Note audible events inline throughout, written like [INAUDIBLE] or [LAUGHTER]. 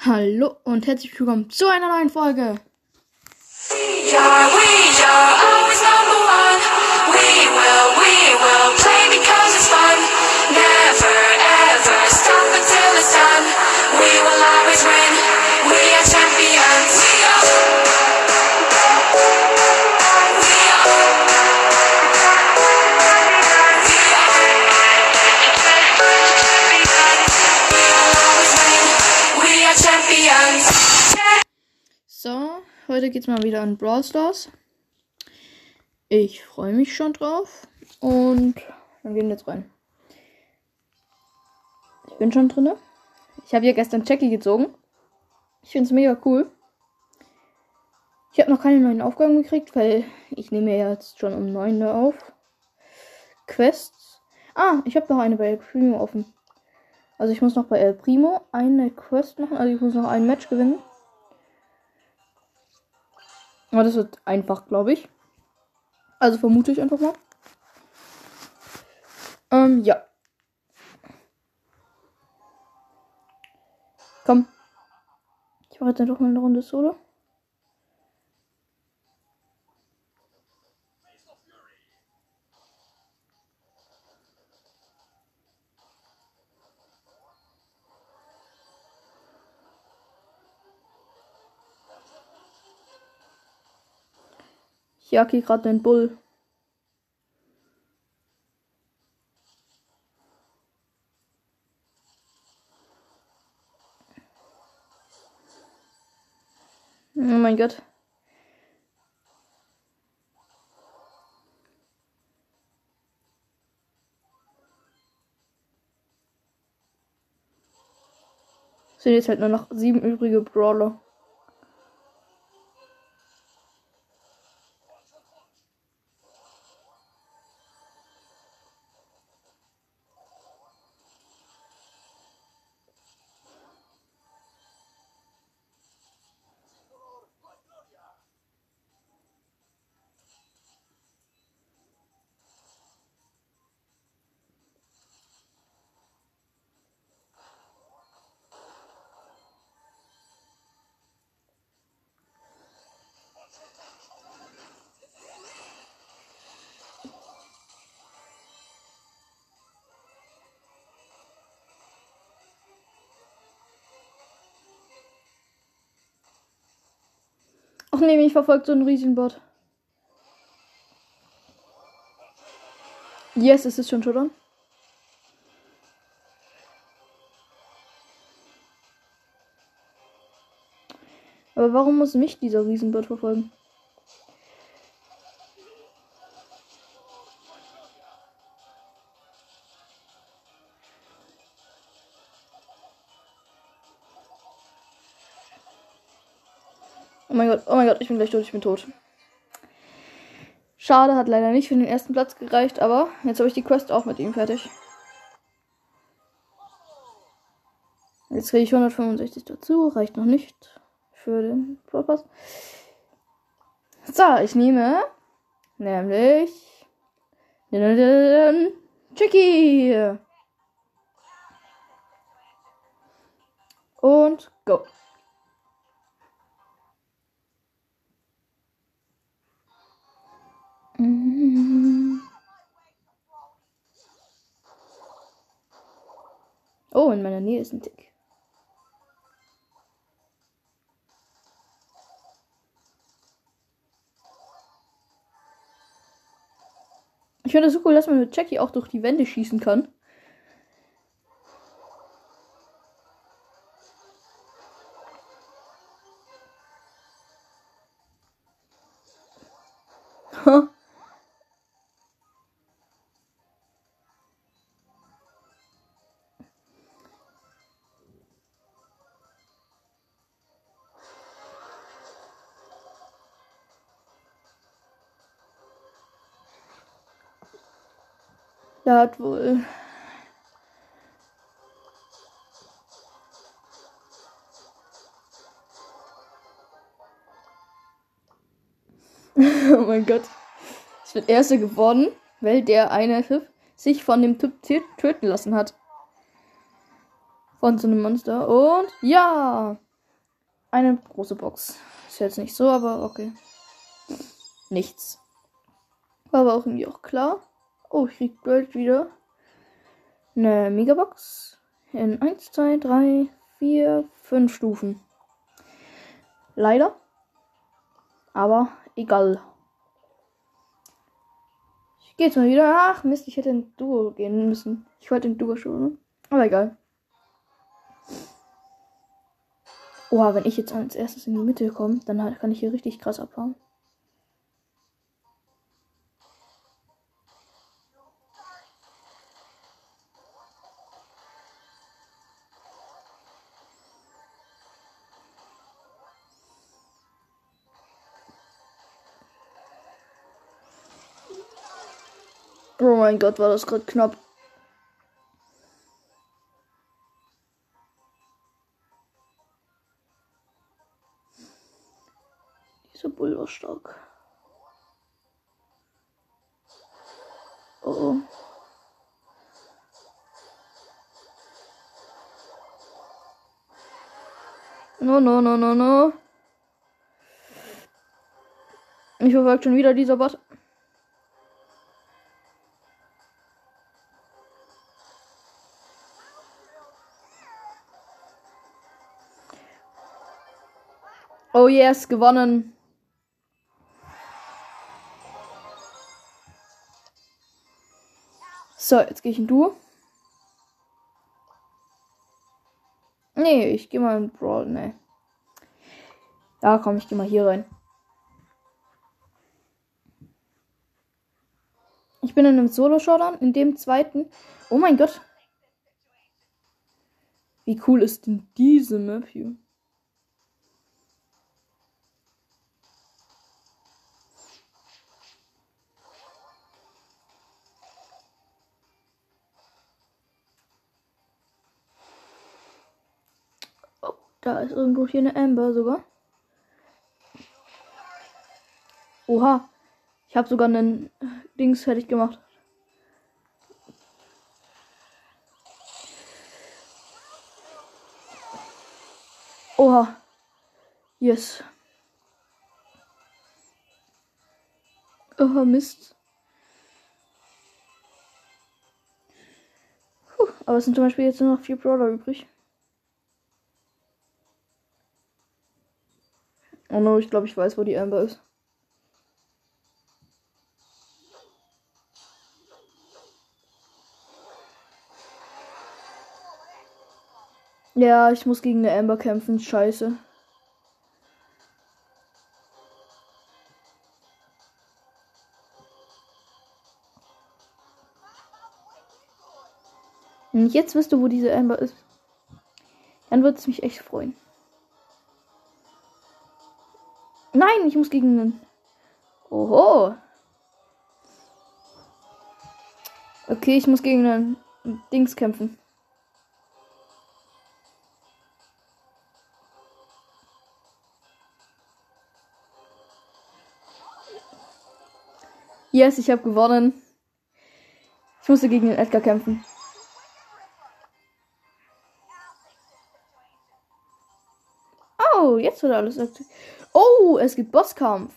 Hallo und herzlich willkommen zu einer neuen Folge. We will always win. We are champions. Heute geht's mal wieder an Brawl Stars. Ich freue mich schon drauf und dann gehen wir jetzt rein. Ich bin schon drinne. Ich habe ja gestern Jackie gezogen. Ich finde es mega cool. Ich habe noch keine neuen Aufgaben gekriegt, weil ich nehme ja jetzt schon um 9 Uhr auf. Quests. Ah, ich habe noch eine bei El Primo offen. Also ich muss noch bei El Primo eine Quest machen. Also ich muss noch ein Match gewinnen. Aber das wird einfach, glaube ich. Also vermute ich einfach mal. Ähm, ja. Komm. Ich mache jetzt doch mal eine Runde Solo. Ich jag hier gerade den Bull. Oh mein Gott. Sind jetzt halt nur noch sieben übrige Brawler. Ach nee, mich verfolgt so ein Riesenbot. Yes, es ist schon schon. Aber warum muss mich dieser Riesenbot verfolgen? Mein Gott, oh mein Gott, ich bin gleich tot, ich bin tot. Schade, hat leider nicht für den ersten Platz gereicht, aber jetzt habe ich die Quest auch mit ihm fertig. Jetzt kriege ich 165 dazu, reicht noch nicht für den Pass. So, ich nehme nämlich Chicky. Und go. Oh, in meiner Nähe ist ein Tick. Ich finde es so cool, dass man mit Jackie auch durch die Wände schießen kann. Der hat wohl. [LAUGHS] oh mein Gott. Ich bin Erster geworden, weil der eine Typ sich von dem Typ töten lassen hat. Von so einem Monster. Und ja! Eine große Box. Ist jetzt nicht so, aber okay. Nichts. War aber auch irgendwie auch klar. Oh, ich krieg Gold wieder. Eine Megabox. In 1, 2, 3, 4, 5 Stufen. Leider. Aber egal. Ich gehe jetzt mal wieder. Ach Mist, ich hätte in Duo gehen müssen. Ich wollte in Duo schon. Aber egal. Oha, wenn ich jetzt als erstes in die Mitte komme, dann kann ich hier richtig krass abhauen. Mein Gott, war das gerade knapp. Dieser Bull war stark. Oh, oh. No, no, no, no, no. Ich verfolgt schon wieder dieser Bot. Oh yes, gewonnen. So, jetzt gehe ich in Duo. Nee, ich gehe mal in Brawl. Nee. Ja, komm, ich gehe mal hier rein. Ich bin in einem Solo-Showdown, in dem zweiten. Oh mein Gott. Wie cool ist denn diese Map hier? Da ist irgendwo hier eine Amber sogar. Oha. Ich habe sogar einen Dings fertig gemacht. Oha. Yes. Oha, Mist. Puh, aber es sind zum Beispiel jetzt nur noch vier Brawler übrig. Oh no, ich glaube, ich weiß, wo die Amber ist. Ja, ich muss gegen eine Amber kämpfen. Scheiße. Und jetzt wirst du, wo diese Amber ist. Dann wird es mich echt freuen. Nein, ich muss gegen einen. Oho. Okay, ich muss gegen einen Dings kämpfen. Yes, ich habe gewonnen. Ich musste gegen den Edgar kämpfen. Jetzt wird alles aktiv. Oh, es gibt Bosskampf.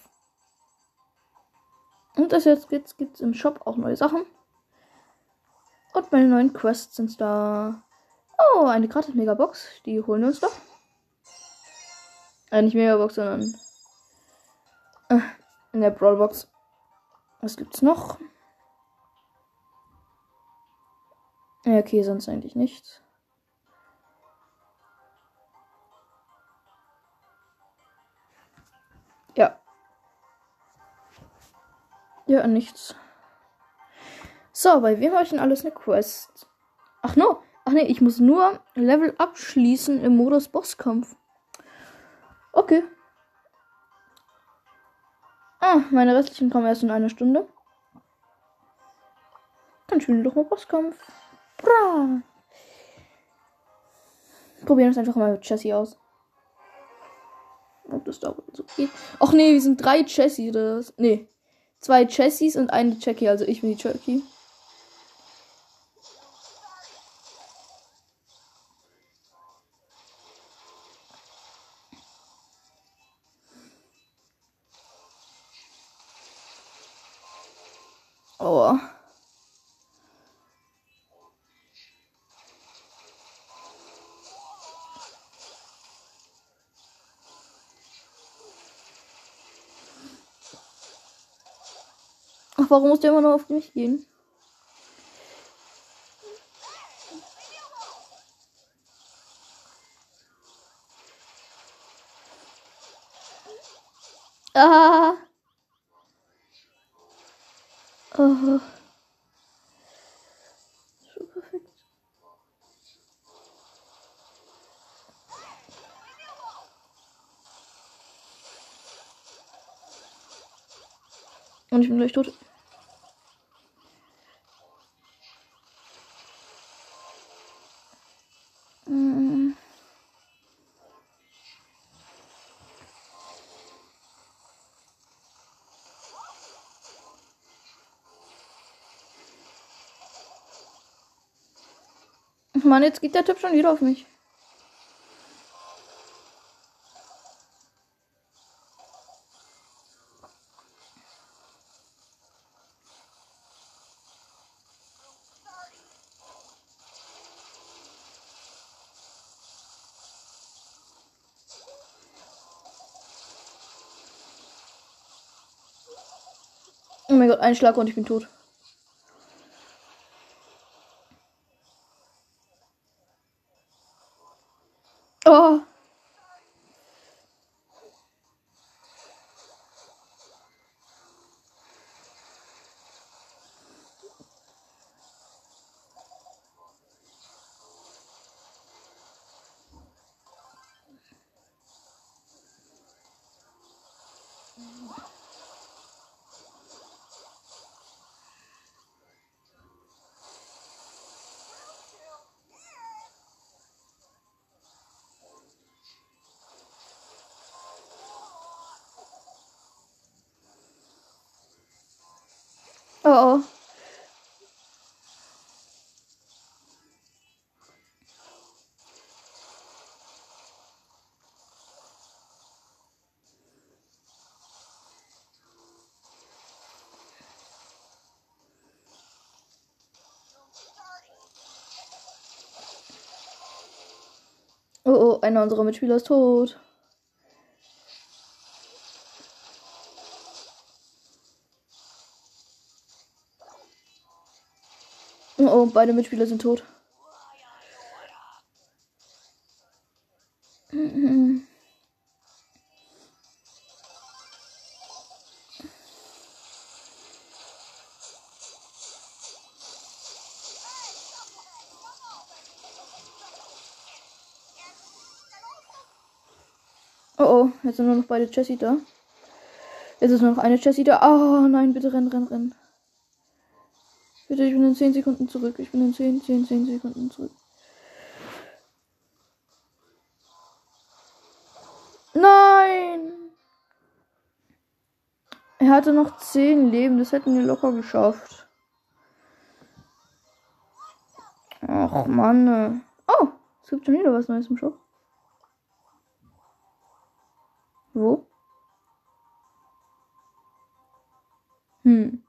Und das jetzt gibt es im Shop auch neue Sachen. Und meine neuen Quests sind da. Oh, eine gratis Megabox. Die holen wir uns doch. Äh, nicht Megabox, sondern. Äh, in der Brawlbox. Was gibt's noch? Ja, okay, sonst eigentlich nichts. Ja. Ja, nichts. So, bei wem habe ich denn alles eine Quest? Ach no. Ach nee, ich muss nur Level abschließen im Modus Bosskampf. Okay. Ah, meine restlichen kommen erst in einer Stunde. Dann spielen wir doch mal Bosskampf. Bra. Probieren es einfach mal mit Jessie aus. Ob das da so geht. Ach nee, wir sind drei Jessie. Das. Nee. Zwei Jessies und eine Jackie, also ich bin die Jackie. Warum muss der immer nur auf mich gehen? Ah. Oh. Und ich bin gleich tot. Mann, jetzt geht der Typ schon wieder auf mich. Oh mein Gott, ein Schlag und ich bin tot. Oh. Oh oh. Oh oh, einer unserer Mitspieler ist tot. Oh, beide Mitspieler sind tot. Oh oh, jetzt sind nur noch beide Jessie da. Jetzt ist nur noch eine Jessie da. Oh nein, bitte renn, renn, renn. Bitte, ich bin in 10 Sekunden zurück. Ich bin in 10, 10, 10 Sekunden zurück. Nein! Er hatte noch 10 Leben. Das hätten wir locker geschafft. Ach, Mann. Oh, es gibt schon wieder was Neues im Shop. Wo? Hm.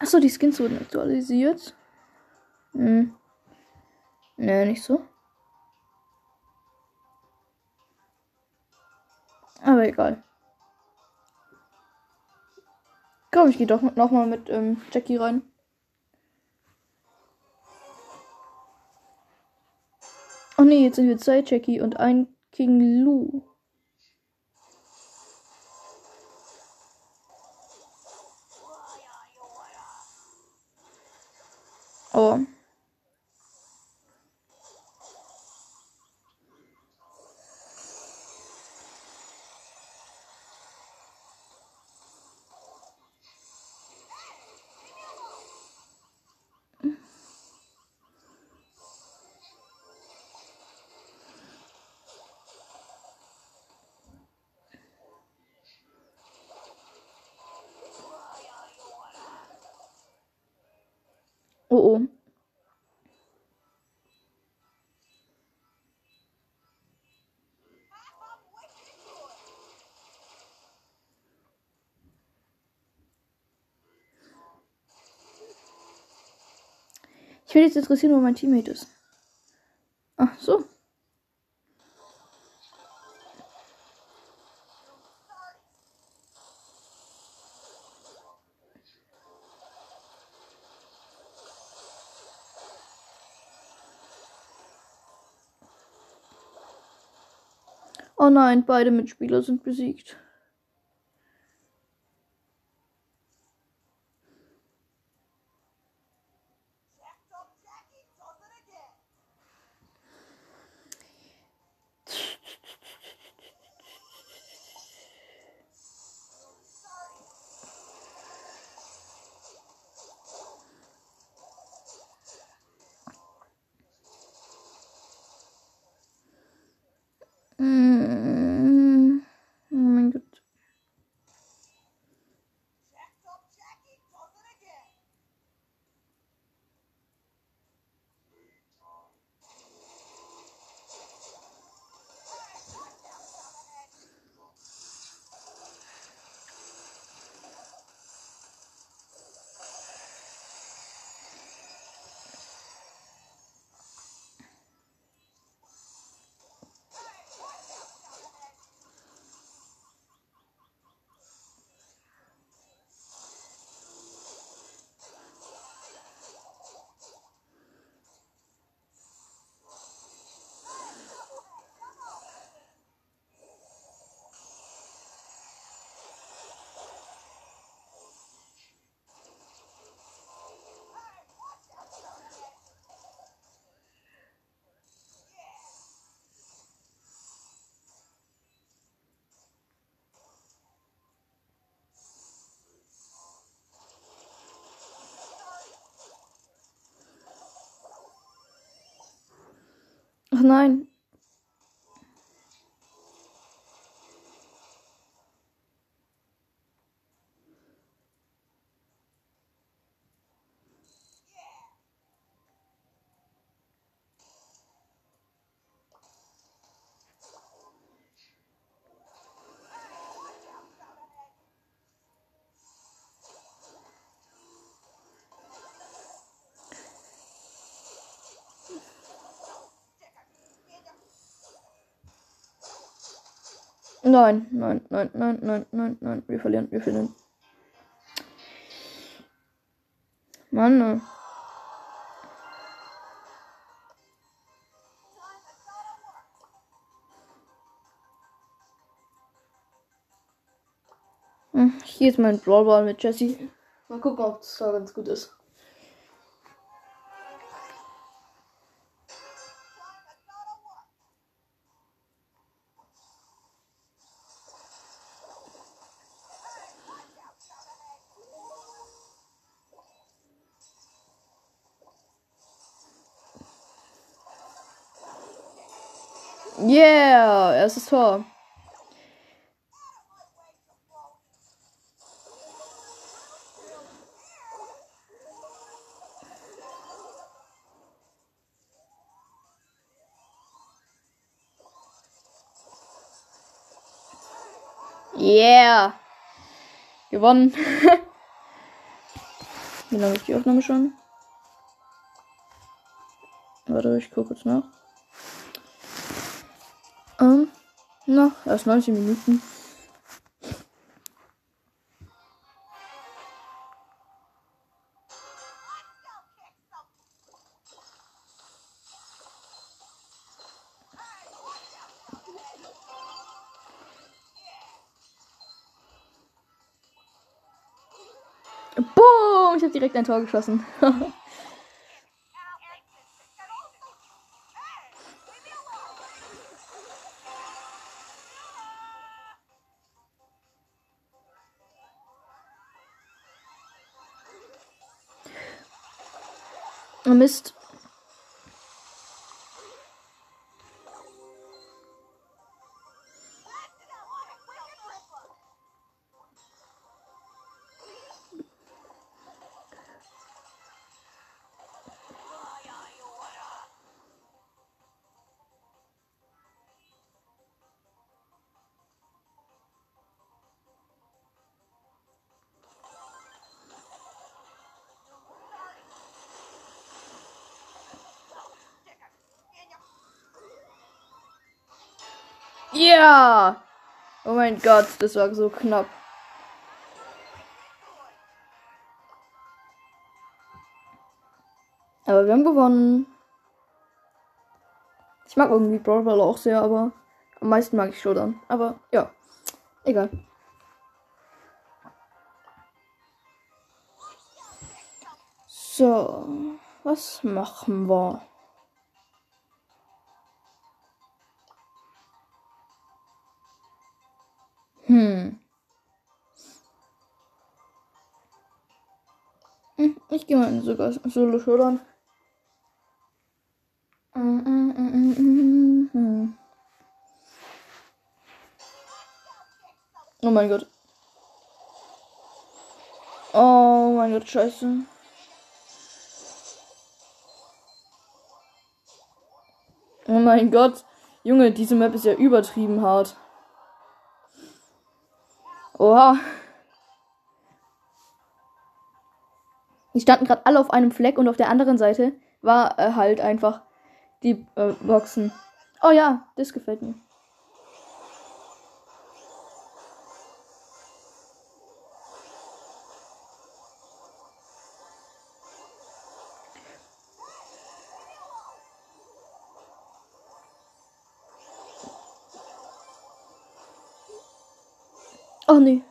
Achso, die Skins wurden aktualisiert. Hm. Nee, nicht so. Aber egal. Komm, ich gehe doch noch mal mit ähm, Jackie rein. Oh nee, jetzt sind wir zwei Jackie und ein King Lou. Oh. Oh Ich will jetzt interessieren, wo mein Teammate ist. Ach so. Oh nein, beide Mitspieler sind besiegt. Ach nein. Nein, nein, nein, nein, nein, nein, nein. Wir verlieren, wir verlieren. Mann. Hm, Hier ist mein Brawlball mit Jesse. Mal gucken, ob es da ganz gut ist. Erstes Tor. Yeah. Gewonnen. [LAUGHS] Wie lange ist die Aufnahme schon? Warte, ich gucke kurz nach. Noch erst 19 Minuten. Boom! Ich habe direkt ein Tor geschossen. [LAUGHS] Mist. Ja! Oh mein Gott, das war so knapp. Aber wir haben gewonnen. Ich mag irgendwie Brawl auch sehr, aber am meisten mag ich Showdown. Aber ja, egal. So, was machen wir? Hm. Ich gehe mal in sogar Solo mm. Oh mein Gott. Oh mein Gott, scheiße. Oh mein Gott. Junge, diese Map ist ja übertrieben hart. Oha. Die standen gerade alle auf einem Fleck und auf der anderen Seite war äh, halt einfach die äh, Boxen. Oh ja, das gefällt mir. Oh nee.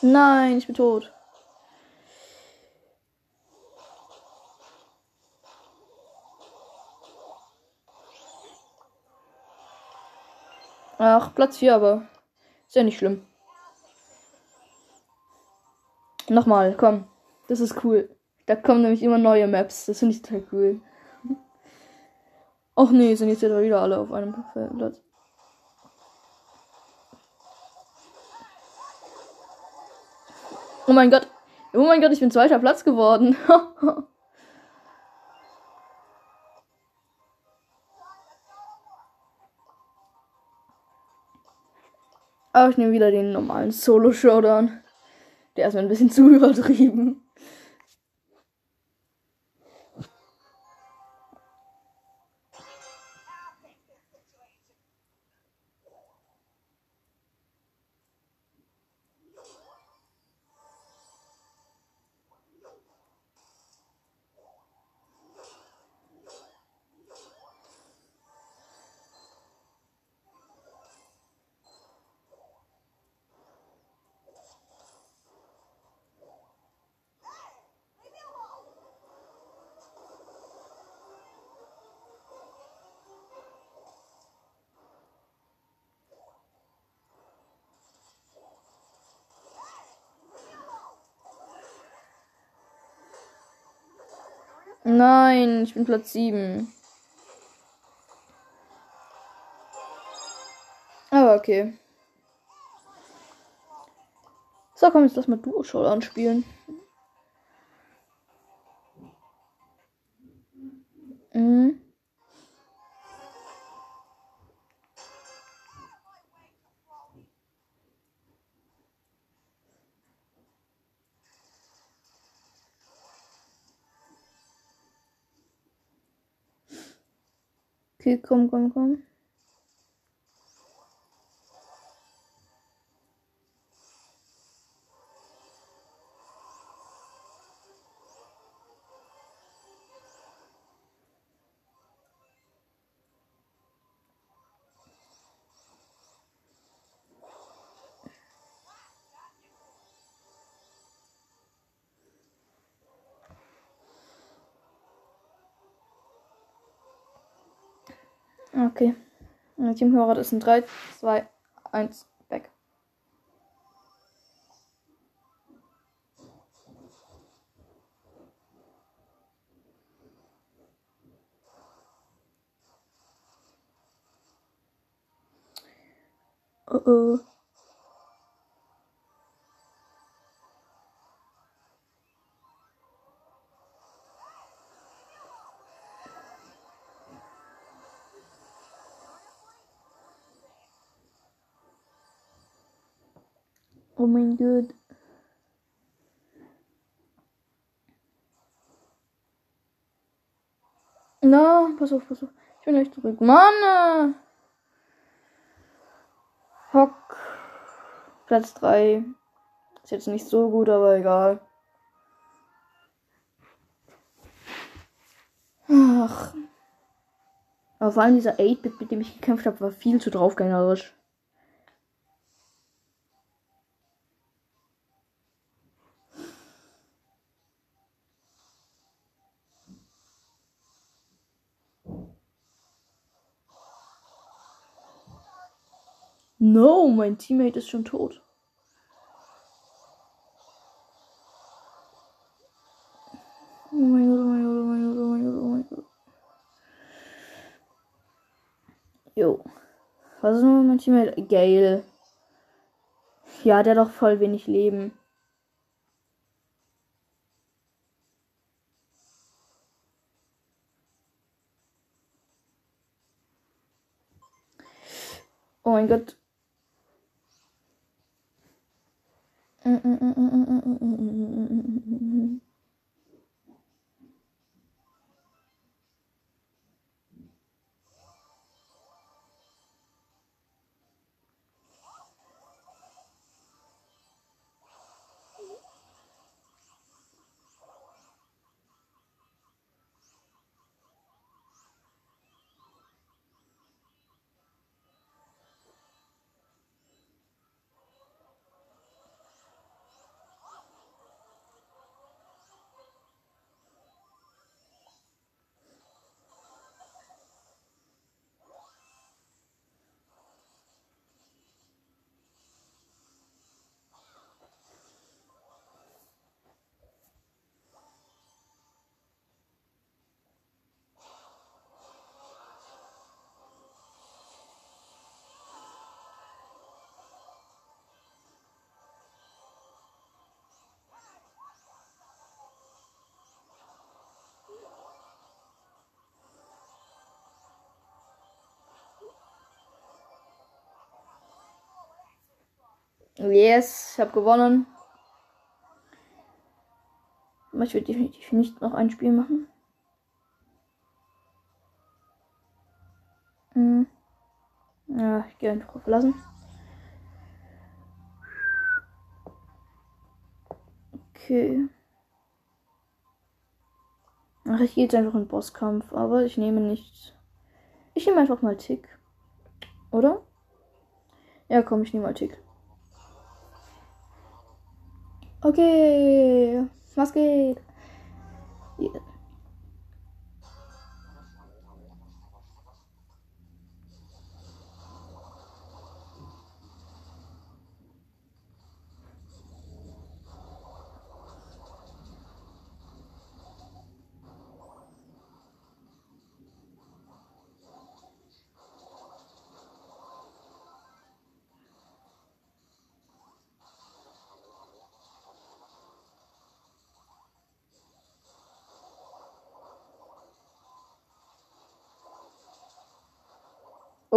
Nein, ich bin tot. Ach, Platz 4 aber. Ist ja nicht schlimm. Nochmal, komm. Das ist cool. Da kommen nämlich immer neue Maps. Das finde ich total cool. Ach nee, sind jetzt wieder alle auf einem Platz. Oh mein Gott. Oh mein Gott, ich bin zweiter Platz geworden. [LAUGHS] Aber ich nehme wieder den normalen Solo-Showdown. Der ist mir ein bisschen zu übertrieben. Nein, ich bin Platz 7. Aber okay. So, komm, jetzt lass mal Duo Showdown spielen. Q0,0 Okay. Und Team Hörer ist ein 3, 2, 1, weg. Oh oh. Oh mein Gott. Na, no, pass auf, pass auf. Ich bin gleich zurück. Mann! Äh. Hock. Platz 3. Ist jetzt nicht so gut, aber egal. Ach. Aber vor allem dieser 8-Bit, mit dem ich gekämpft habe, war viel zu draufgängerisch. No, mein Teammate ist schon tot. Oh mein Gott, oh mein Gott, oh mein Gott, oh mein Gott, oh mein Gott. Jo. Was ist nochmal mein Teammate? Gale. Ja, der hat doch voll wenig Leben. Oh mein Gott. 嗯嗯嗯嗯嗯嗯嗯嗯嗯嗯嗯嗯嗯嗯 Yes, ich habe gewonnen. Aber ich werde definitiv nicht noch ein Spiel machen. Hm. Ja, ich gehe einfach auf. Okay. Ach, ich gehe jetzt einfach in Bosskampf, aber ich nehme nicht. Ich nehme einfach mal Tick. Oder? Ja, komm, ich nehme mal Tick. Okay, was geht? Ja.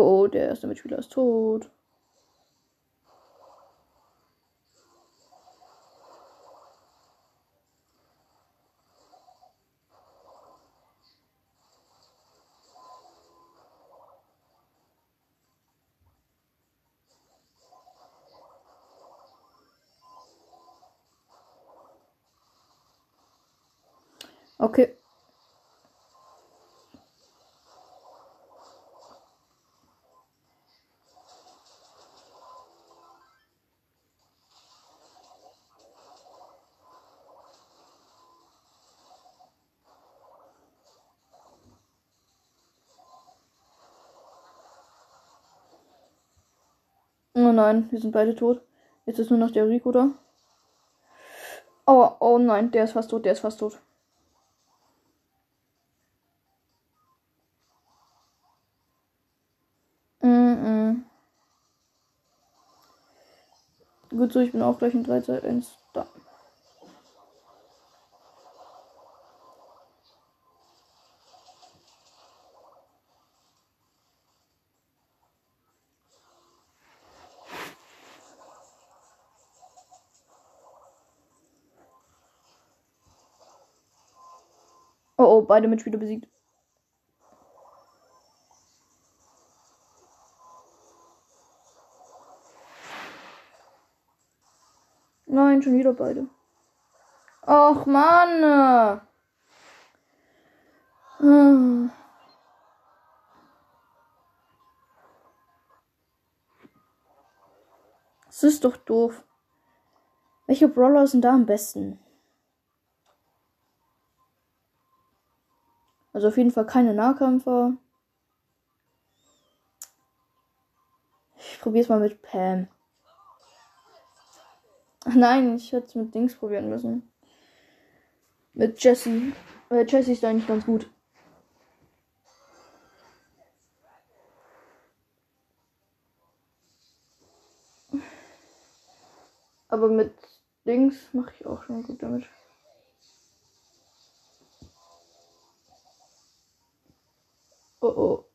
Oh, der erste Mitspieler ist tot. Okay. Oh nein, wir sind beide tot. Jetzt ist nur noch der Rico da. Oh, oh nein, der ist fast tot, der ist fast tot. Mm -mm. Gut so, ich bin auch gleich in 3, 2, 1 da. beide Mitspieler besiegt. Nein, schon wieder beide. Och, Mann. Hm. Das ist doch doof. Welche Brawler sind da am besten? Also auf jeden Fall keine Nahkämpfer. Ich probiere es mal mit Pam. [LAUGHS] Nein, ich hätte es mit Dings probieren müssen. Mit Jesse. Weil Jesse ist eigentlich ganz gut. Aber mit Dings mache ich auch schon gut damit. Oh oh.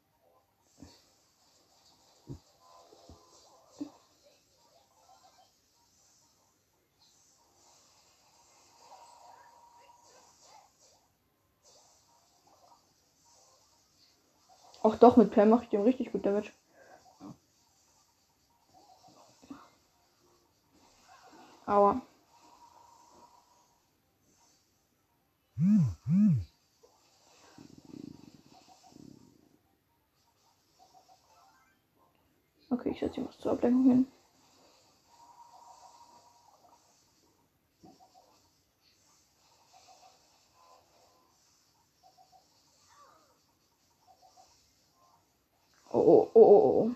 Auch doch, mit Pam mache ich dem richtig gut Damage. Aua. Okay, ich setze hier was zur Ablenkung hin. Oh, oh, oh, oh,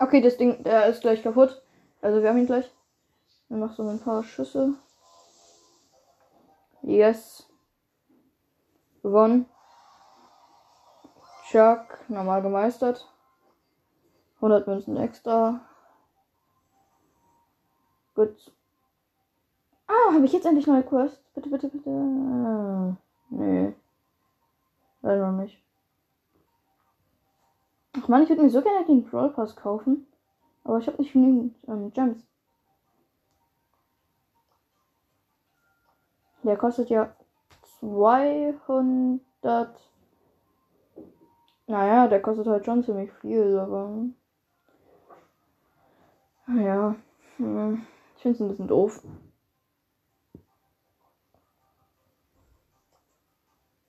Okay, das Ding, der ist gleich kaputt. Also wir haben ihn gleich. Er macht so ein paar Schüsse. Yes. Gewonnen. Chuck, normal gemeistert. 100 Münzen extra. Gut. Ah, habe ich jetzt endlich neue Quest? Bitte, bitte, bitte. Ah, nee. Leider noch nicht. Ach man, ich würde mir so gerne den Brawl Pass kaufen. Aber ich habe nicht genügend ähm, Gems. Der kostet ja 200. Naja, der kostet halt schon ziemlich viel, aber. Ja. Hm, ich finde es ein bisschen doof.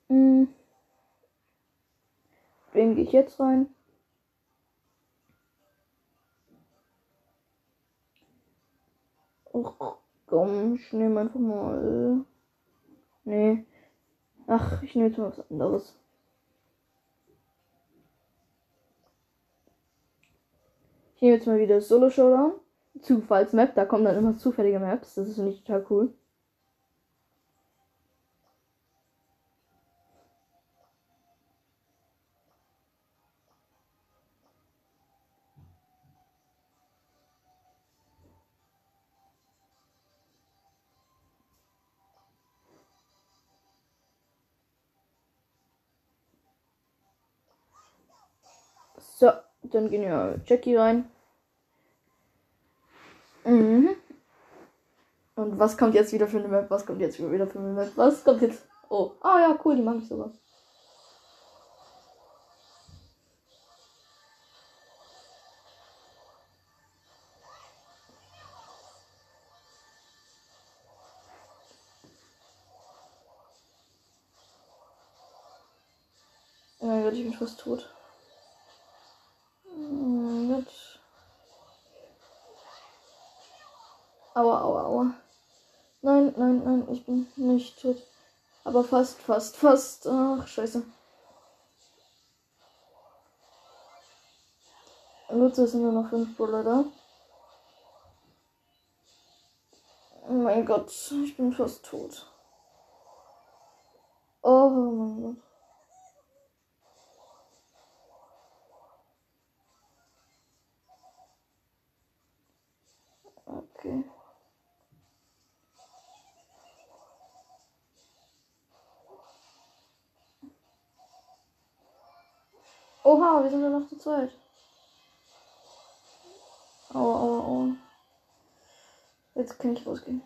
Hm. Wen gehe ich jetzt rein? Och, komm, ich nehme einfach mal. Nee. Ach, ich nehme jetzt mal was anderes. Ich nehme jetzt mal wieder Solo Showdown. Zufallsmap, da kommen dann immer zufällige Maps. Das ist nicht total cool. Dann gehen wir Jackie rein. Mhm. Und was kommt jetzt wieder für eine Map? Was kommt jetzt wieder für eine Map? Was kommt jetzt? Oh, ah ja, cool, die mag ich sogar. Oh mein Gott, ich bin fast tot. Oh mein Gott. Aua, aua. Nein, nein, nein, ich bin nicht tot. Aber fast, fast, fast. Ach, scheiße. Nutze sind nur noch fünf Bulle da. Oh mein Gott, ich bin fast tot. Oh mein Gott. Okay. Oha, wir sind ja noch zu zweit. Aua, aua, aua. Jetzt kann ich rausgehen.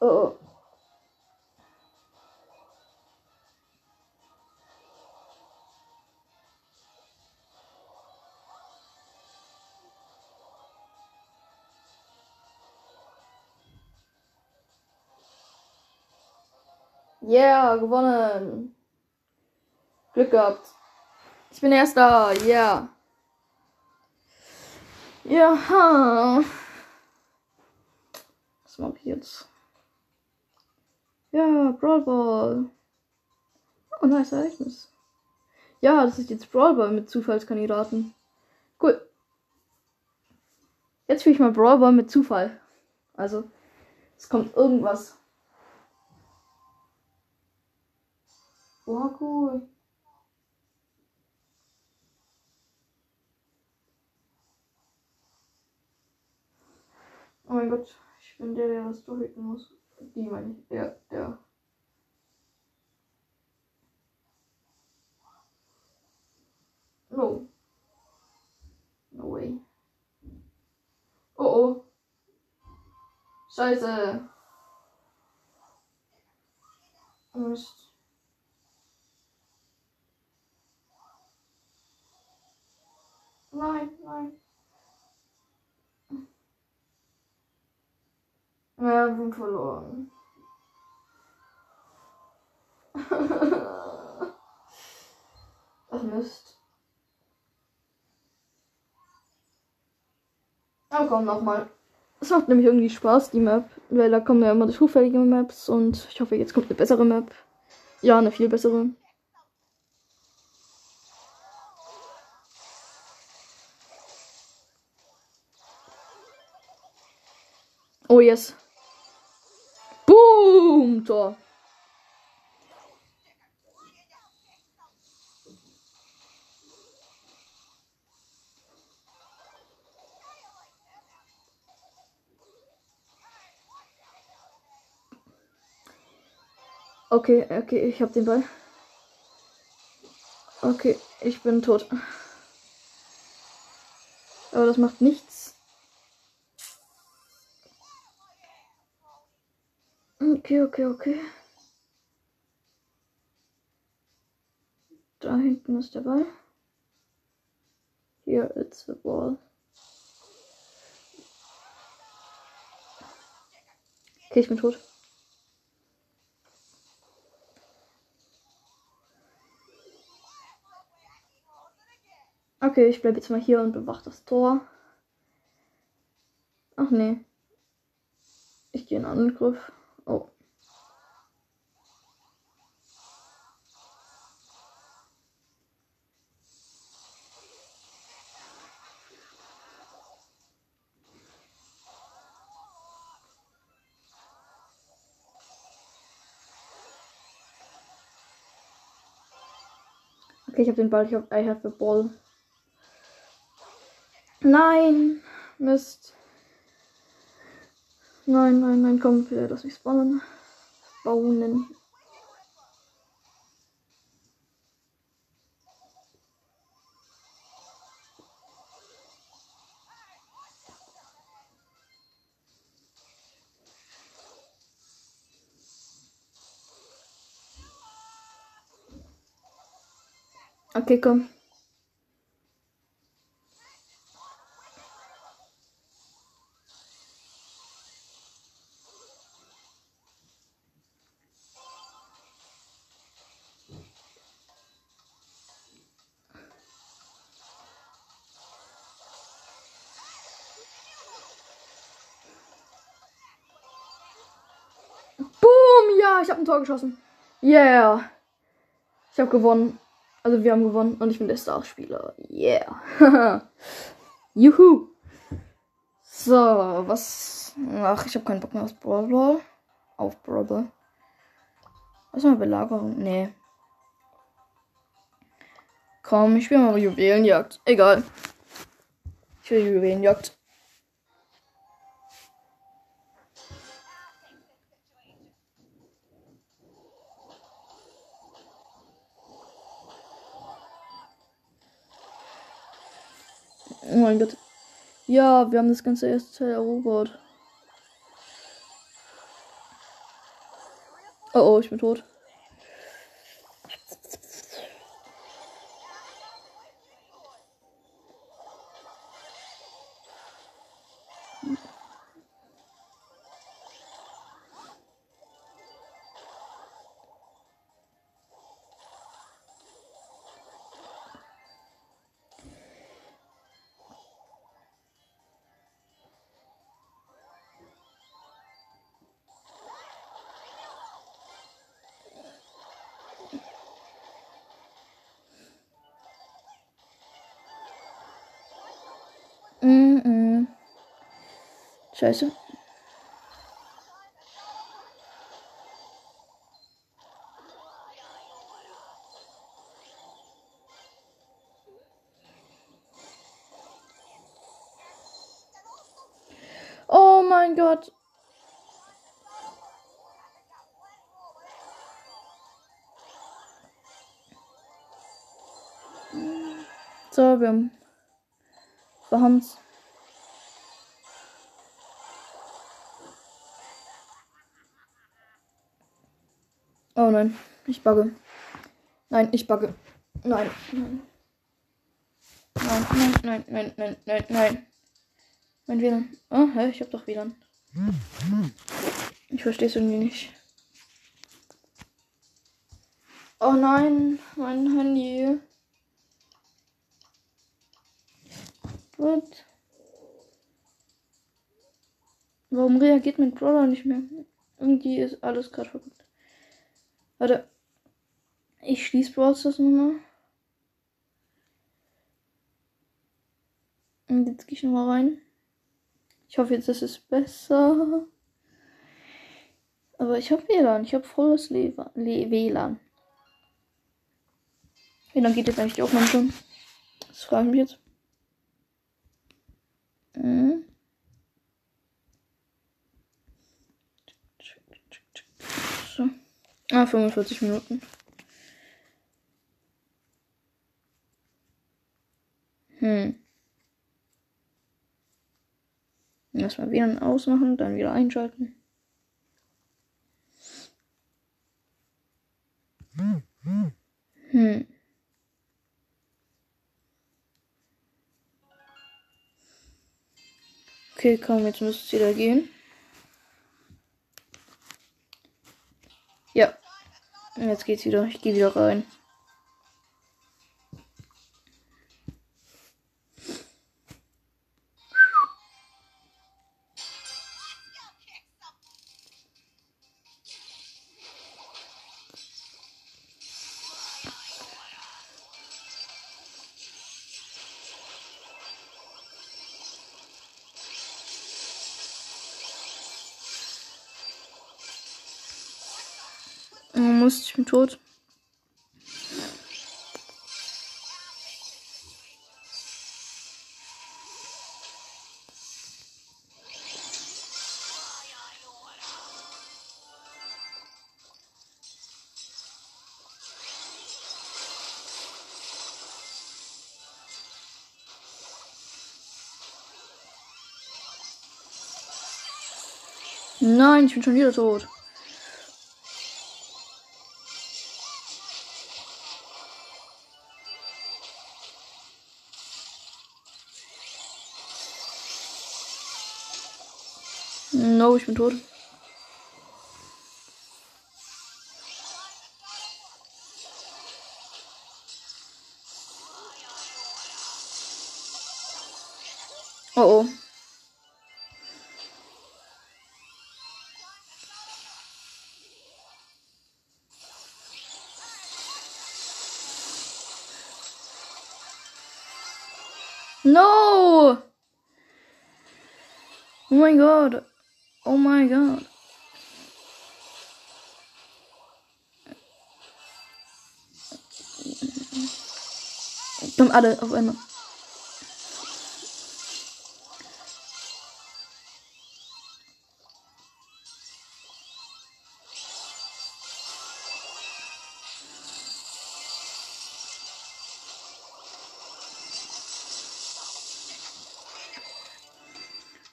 Oh, oh. Yeah, gewonnen. Glück gehabt. Ich bin erster. Yeah. Ja. Was mache ich jetzt? Ja, Brawl Ball. Oh, nice Ereignis. Ja, das ist jetzt Brawl Ball mit Zufallskandidaten. Cool. Jetzt spiele ich mal Brawl Ball mit Zufall. Also, es kommt irgendwas. Oh, cool. Oh mein Gott, ich bin der, der was durchhüten muss. Die meine ich. Der, der. No. No way. Oh oh. Scheiße. Mist. Nein, nein. Ja, wir haben verloren. Ach Mist. Aber komm nochmal. Es macht nämlich irgendwie Spaß, die Map. Weil da kommen ja immer zufällige Maps und ich hoffe, jetzt kommt eine bessere Map. Ja, eine viel bessere. Oh yes. Boom! Tor. Okay, okay, ich hab den Ball. Okay, ich bin tot. Aber das macht nichts. Okay, okay, okay. Da hinten ist der Ball. Here it's the ball. Okay, ich bin tot. Okay, ich bleibe jetzt mal hier und bewache das Tor. Ach nee. Ich gehe in Angriff. Oh. Okay, ich habe den Ball. Ich habe I have the ball. Nein! Mist. Nein, nein, nein, komm, bitte, lass mich spawnen. Spawnen. Okay, komm. Ich habe ein Tor geschossen. Yeah. Ich habe gewonnen. Also wir haben gewonnen und ich bin der Starspieler. Yeah. [LAUGHS] Juhu. So, was. Ach, ich habe keinen Bock mehr auf Brawl. Auf Brawl Ball. Was mal Belagerung? Nee. Komm, ich spiele mal Juwelenjagd. Egal. Ich will Juwelenjagd. Mein Gott. Ja, wir haben das ganze erste Teil erobert. Oh oh, ich bin tot. Scheiße. Oh mein Gott. So, wir haben wir. Oh nein, ich bugge. Nein, ich bugge. Nein, nein. Nein, nein, nein, nein, nein, nein. Mein WLAN. Oh, hä, ich hab doch WLAN. Ich verstehe es irgendwie nicht. Oh nein, mein Handy. What? Warum reagiert mein Brawler nicht mehr? Irgendwie ist alles gerade verrückt. Warte. Ich schließe Brawl Stars nochmal. Und jetzt gehe ich nochmal rein. Ich hoffe jetzt, ist es besser. Aber ich habe WLAN. Ich habe volles Le Le WLAN. WLAN geht jetzt eigentlich auch mal schon. Das frage ich mich jetzt. Mhm. So. Ah, 45 Minuten. Hm. Erstmal wieder ausmachen, dann wieder einschalten. Hm. Okay, komm, jetzt müsste es wieder gehen. Ja. Jetzt geht's wieder. Ich gehe wieder rein. Muss, ich bin tot. Nein, ich bin schon wieder tot. No, ich bin tot. Oh oh. No! Oh mein Gott. Oh mein Gott. Kommen alle auf einmal.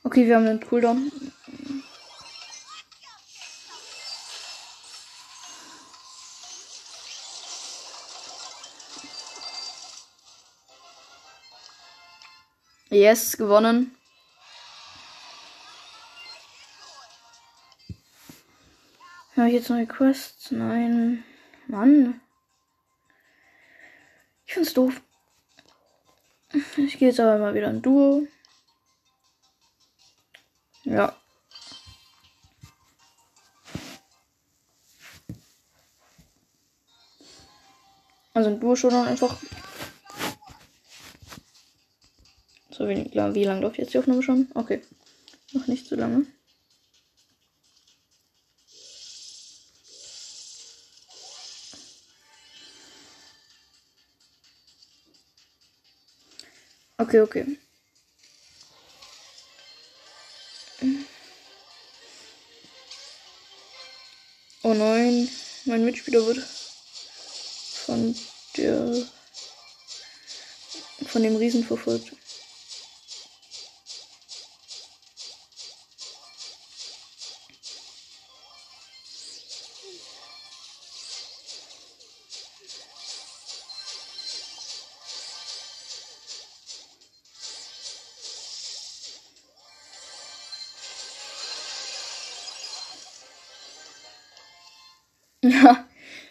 Okay, wir haben einen Cooldown. Yes, gewonnen. Habe ich jetzt neue Quests? Nein. Mann. Ich find's doof. Ich gehe jetzt aber mal wieder in Duo. Ja. Also ein Duo schon einfach. So, wie, wie lange läuft jetzt die Aufnahme schon? Okay. Noch nicht so lange. Okay, okay. Oh nein, mein Mitspieler wird von der von dem Riesen verfolgt.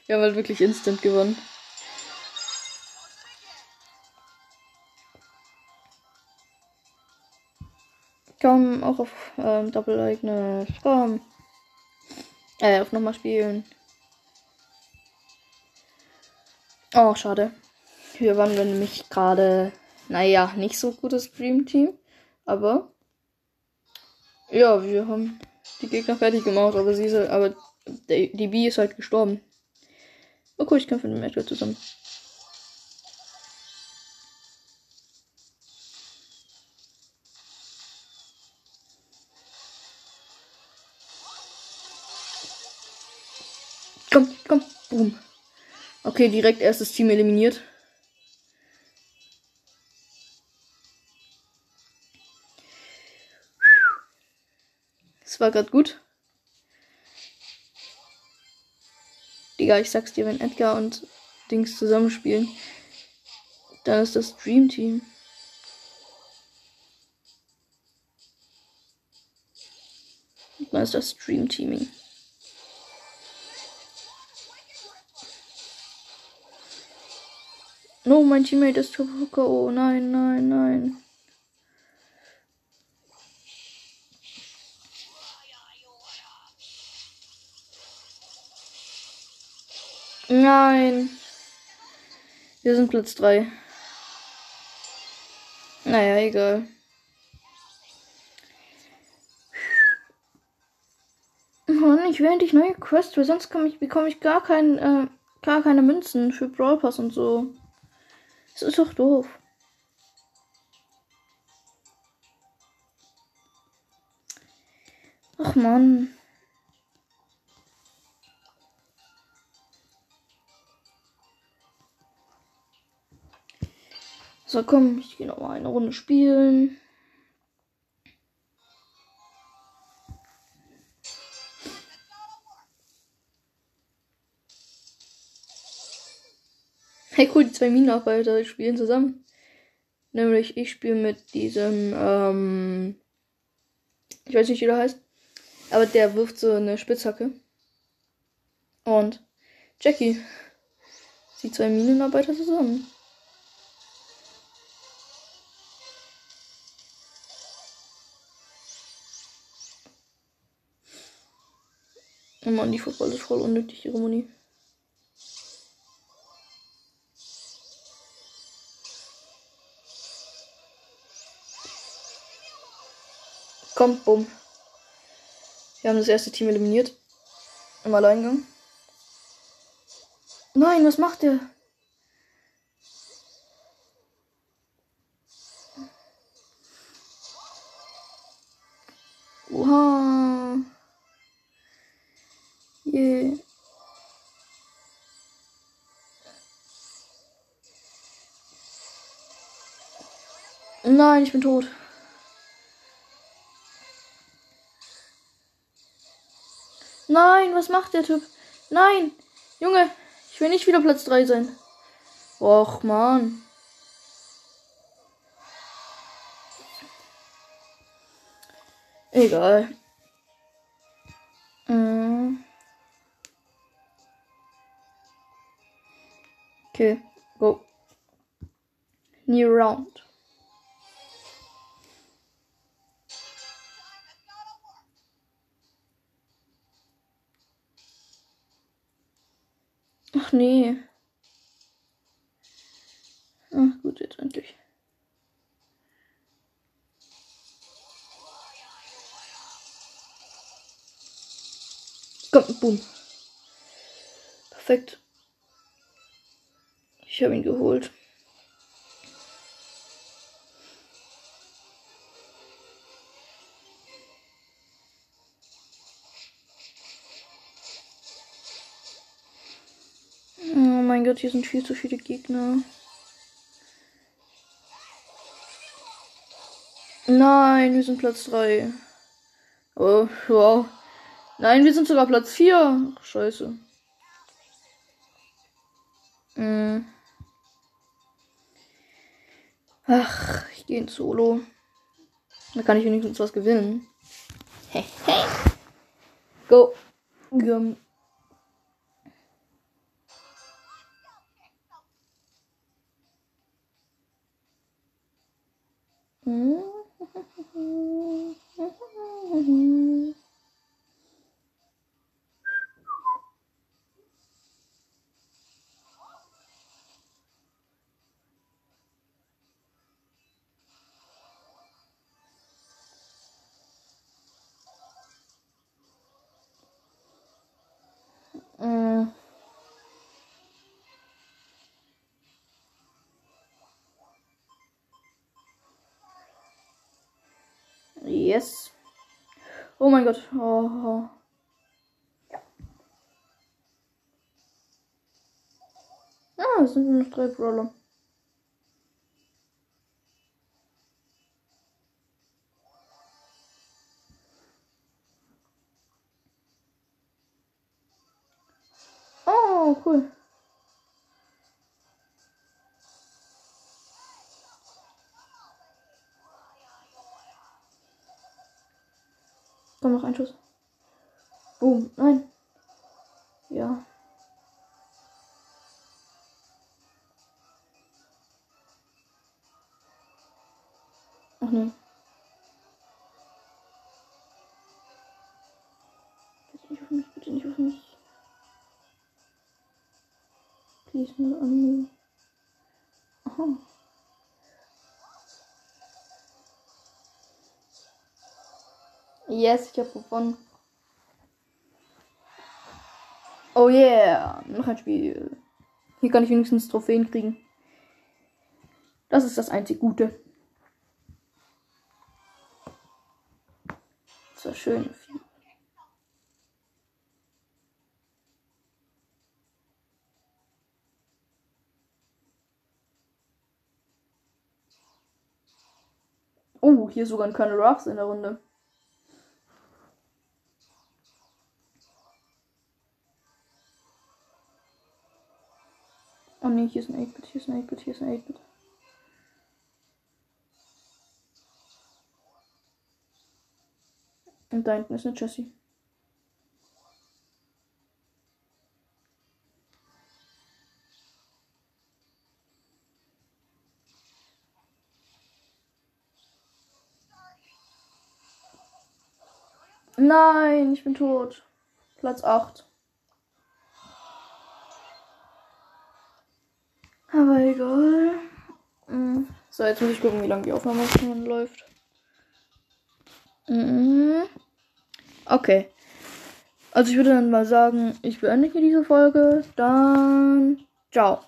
Wir haben halt wirklich instant gewonnen. Komm, auch auf ähm, Doppel-Ereignis. Komm. Äh, auf nochmal spielen. Oh, schade. Wir waren nämlich gerade, naja, nicht so gutes Dream Team. Aber, ja, wir haben die Gegner fertig gemacht. Aber sie ist, halt- aber die, die B ist halt gestorben. Oh cool, ich kämpfe mit dem Edgar zusammen. Komm, komm, boom. Okay, direkt erstes Team eliminiert. Das war gerade gut. Digga, ich sag's dir, wenn Edgar und Dings zusammenspielen, dann ist das Dream Team. Dann ist das Dream Teaming. No, mein Teammate ist K.O. Nein, nein, nein. Nein. Wir sind Platz 3. Naja, egal. Mann, ich will endlich neue Quests, weil sonst ich, bekomme ich gar, kein, äh, gar keine Münzen für Brawl Pass und so. Das ist doch doof. Ach Mann. So, komm, ich gehe noch mal eine Runde spielen. Hey, cool, die zwei Minenarbeiter spielen zusammen. Nämlich, ich spiele mit diesem, ähm, ich weiß nicht, wie der heißt. Aber der wirft so eine Spitzhacke. Und Jackie. Die zwei Minenarbeiter zusammen. Oh Mann, die Football ist voll unnötig, ihre Muni. Komm, bumm. Wir haben das erste Team eliminiert. Im Alleingang. Nein, was macht der? Nein, ich bin tot. Nein, was macht der Typ? Nein, Junge, ich will nicht wieder Platz 3 sein. Och, Mann. Egal. Mm. Okay, go. New round. Ach nee. Ach gut, jetzt endlich. Komm, boom. Perfekt. Ich habe ihn geholt. Mein Gott, hier sind viel zu viele Gegner. Nein, wir sind Platz 3. Oh, wow. Nein, wir sind sogar Platz 4. Scheiße. Mm. Ach, ich gehe in Solo. Da kann ich wenigstens was gewinnen. [LAUGHS] Hey, hey. Go. Gum. Yes. Oh mein Gott. Oh, oh. Ah, es sind nur noch drei Brawler. Oh, cool. Schuss. Boom. Nein. Ja. Ach nee. Bitte nicht auf mich, bitte nicht auf mich. Please nur an mir. Aha. Yes, ich habe gewonnen. Oh yeah. Noch ein Spiel. Hier kann ich wenigstens Trophäen kriegen. Das ist das einzig Gute. So schön. Oh, hier ist sogar ein Colonel Ruffs in der Runde. Oh ne, hier ist ein 8-Bit, hier ist ein 8-Bit, hier ist ein 8-Bit. Und da hinten ist eine Jessie. Nein, ich bin tot. Platz 8. Aber egal. Mhm. So, jetzt muss ich gucken, wie lange die Aufnahme schon läuft. Mhm. Okay. Also ich würde dann mal sagen, ich beende hier diese Folge. Dann ciao.